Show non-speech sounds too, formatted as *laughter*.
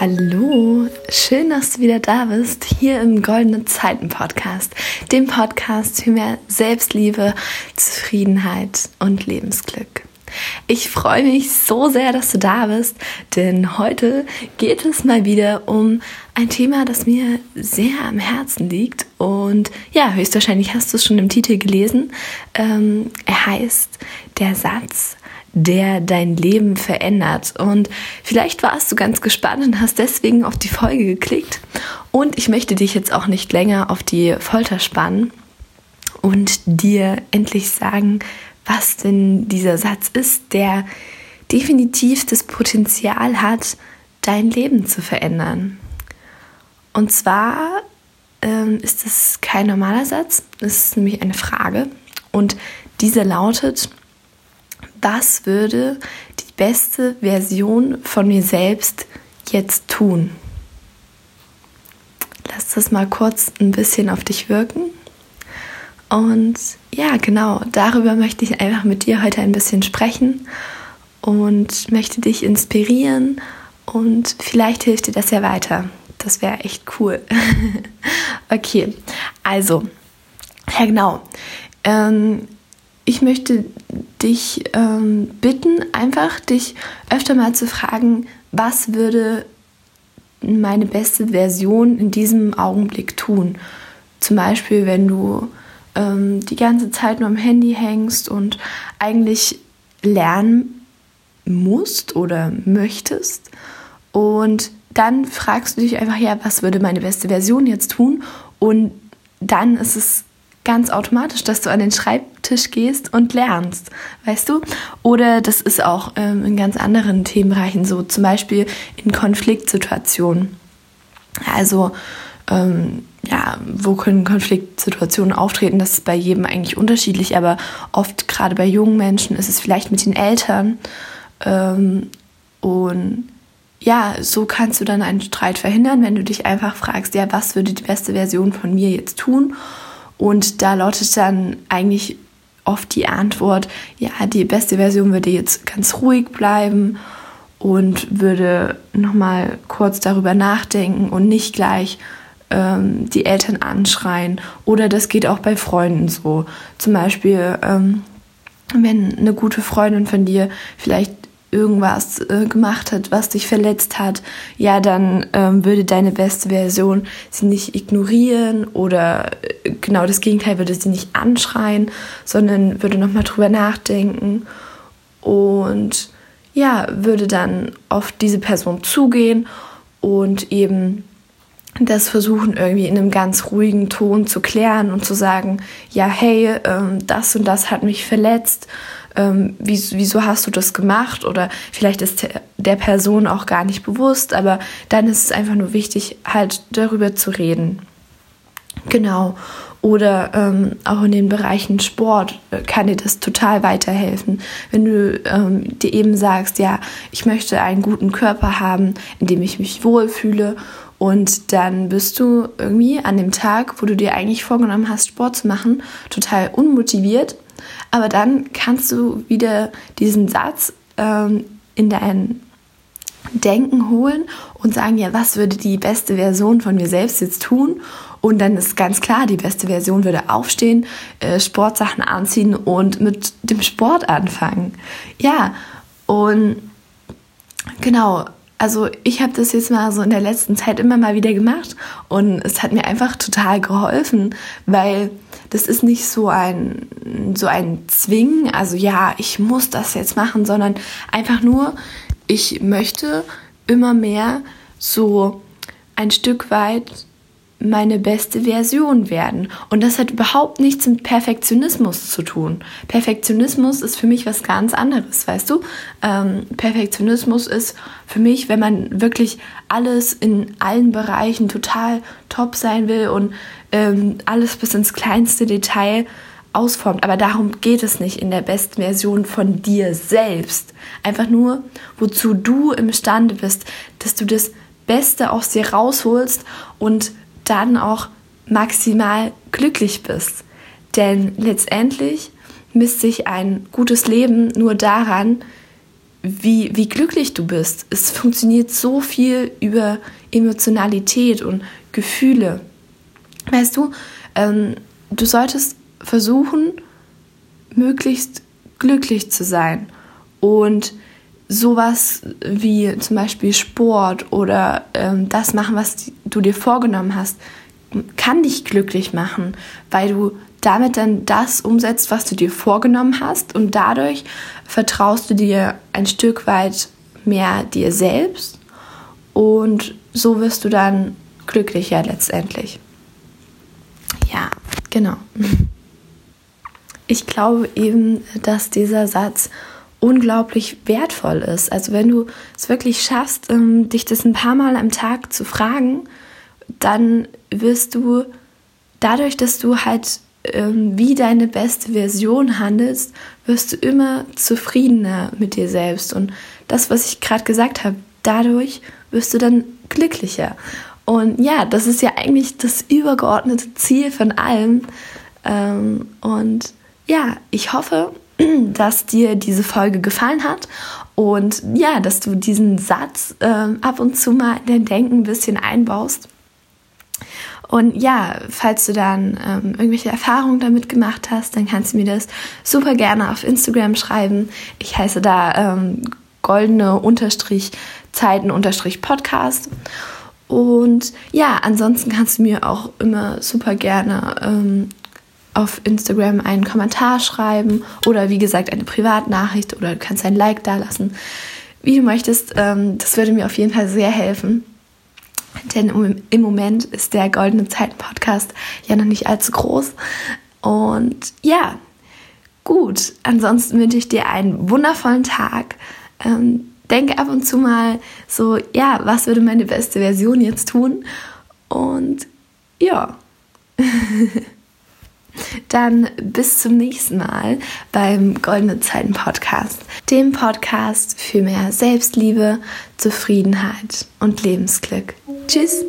Hallo, schön, dass du wieder da bist, hier im Goldenen Zeiten Podcast, dem Podcast für mehr Selbstliebe, Zufriedenheit und Lebensglück. Ich freue mich so sehr, dass du da bist, denn heute geht es mal wieder um ein Thema, das mir sehr am Herzen liegt. Und ja, höchstwahrscheinlich hast du es schon im Titel gelesen. Ähm, er heißt Der Satz, der dein Leben verändert. Und vielleicht warst du ganz gespannt und hast deswegen auf die Folge geklickt. Und ich möchte dich jetzt auch nicht länger auf die Folter spannen und dir endlich sagen, was denn dieser Satz ist, der definitiv das Potenzial hat, dein Leben zu verändern. Und zwar ähm, ist es kein normaler Satz, es ist nämlich eine Frage. Und diese lautet, was würde die beste Version von mir selbst jetzt tun? Lass das mal kurz ein bisschen auf dich wirken. Und ja, genau, darüber möchte ich einfach mit dir heute ein bisschen sprechen und möchte dich inspirieren und vielleicht hilft dir das ja weiter. Das wäre echt cool. *laughs* okay, also, ja genau. Ähm, ich möchte dich ähm, bitten, einfach dich öfter mal zu fragen, was würde meine beste Version in diesem Augenblick tun. Zum Beispiel, wenn du ähm, die ganze Zeit nur am Handy hängst und eigentlich lernen musst oder möchtest. Und dann fragst du dich einfach, ja, was würde meine beste Version jetzt tun? Und dann ist es ganz automatisch, dass du an den Schreibtisch gehst und lernst, weißt du? Oder das ist auch ähm, in ganz anderen Themenbereichen so, zum Beispiel in Konfliktsituationen. Also, ähm, ja, wo können Konfliktsituationen auftreten? Das ist bei jedem eigentlich unterschiedlich, aber oft gerade bei jungen Menschen ist es vielleicht mit den Eltern. Ähm, und ja, so kannst du dann einen Streit verhindern, wenn du dich einfach fragst, ja, was würde die beste Version von mir jetzt tun? Und da lautet dann eigentlich oft die Antwort, ja, die beste Version würde jetzt ganz ruhig bleiben und würde nochmal kurz darüber nachdenken und nicht gleich ähm, die Eltern anschreien. Oder das geht auch bei Freunden so. Zum Beispiel, ähm, wenn eine gute Freundin von dir vielleicht irgendwas äh, gemacht hat, was dich verletzt hat, ja, dann ähm, würde deine beste Version sie nicht ignorieren oder äh, genau das Gegenteil würde sie nicht anschreien, sondern würde nochmal drüber nachdenken und ja, würde dann auf diese Person zugehen und eben das versuchen irgendwie in einem ganz ruhigen Ton zu klären und zu sagen, ja, hey, ähm, das und das hat mich verletzt ähm, wieso hast du das gemacht? Oder vielleicht ist der Person auch gar nicht bewusst, aber dann ist es einfach nur wichtig, halt darüber zu reden. Genau. Oder ähm, auch in den Bereichen Sport äh, kann dir das total weiterhelfen. Wenn du ähm, dir eben sagst, ja, ich möchte einen guten Körper haben, in dem ich mich wohlfühle. Und dann bist du irgendwie an dem Tag, wo du dir eigentlich vorgenommen hast, Sport zu machen, total unmotiviert aber dann kannst du wieder diesen Satz ähm, in dein Denken holen und sagen, ja, was würde die beste Version von mir selbst jetzt tun? Und dann ist ganz klar, die beste Version würde aufstehen, äh, Sportsachen anziehen und mit dem Sport anfangen. Ja, und genau, also ich habe das jetzt mal so in der letzten Zeit immer mal wieder gemacht und es hat mir einfach total geholfen, weil das ist nicht so ein so ein Zwingen, also ja, ich muss das jetzt machen, sondern einfach nur, ich möchte immer mehr so ein Stück weit meine beste Version werden. Und das hat überhaupt nichts mit Perfektionismus zu tun. Perfektionismus ist für mich was ganz anderes, weißt du? Ähm, Perfektionismus ist für mich, wenn man wirklich alles in allen Bereichen total top sein will und ähm, alles bis ins kleinste Detail ausformt. Aber darum geht es nicht in der besten Version von dir selbst. Einfach nur, wozu du imstande bist, dass du das Beste aus dir rausholst und dann auch maximal glücklich bist. Denn letztendlich misst sich ein gutes Leben nur daran, wie, wie glücklich du bist. Es funktioniert so viel über Emotionalität und Gefühle. Weißt du, ähm, du solltest versuchen, möglichst glücklich zu sein. Und sowas wie zum Beispiel Sport oder ähm, das machen, was du dir vorgenommen hast, kann dich glücklich machen, weil du damit dann das umsetzt, was du dir vorgenommen hast und dadurch vertraust du dir ein Stück weit mehr dir selbst und so wirst du dann glücklicher letztendlich. Ja, genau. Ich glaube eben, dass dieser Satz unglaublich wertvoll ist. Also wenn du es wirklich schaffst, ähm, dich das ein paar Mal am Tag zu fragen, dann wirst du dadurch, dass du halt ähm, wie deine beste Version handelst, wirst du immer zufriedener mit dir selbst. Und das, was ich gerade gesagt habe, dadurch wirst du dann glücklicher. Und ja, das ist ja eigentlich das übergeordnete Ziel von allem. Ähm, und ja, ich hoffe, *clears throat* dass dir diese Folge gefallen hat und ja, dass du diesen Satz äh, ab und zu mal in dein Denken ein bisschen einbaust. Und ja, falls du dann ähm, irgendwelche Erfahrungen damit gemacht hast, dann kannst du mir das super gerne auf Instagram schreiben. Ich heiße da ähm, goldene Unterstrich Zeiten Unterstrich Podcast. Und ja, ansonsten kannst du mir auch immer super gerne ähm, auf Instagram einen Kommentar schreiben oder wie gesagt eine Privatnachricht oder du kannst ein Like da lassen, wie du möchtest. Ähm, das würde mir auf jeden Fall sehr helfen. Denn im Moment ist der Goldene Zeiten Podcast ja noch nicht allzu groß. Und ja, gut. Ansonsten wünsche ich dir einen wundervollen Tag. Ähm, denke ab und zu mal so, ja, was würde meine beste Version jetzt tun? Und ja. *laughs* Dann bis zum nächsten Mal beim Goldene Zeiten Podcast, dem Podcast für mehr Selbstliebe, Zufriedenheit und Lebensglück. Tschüss!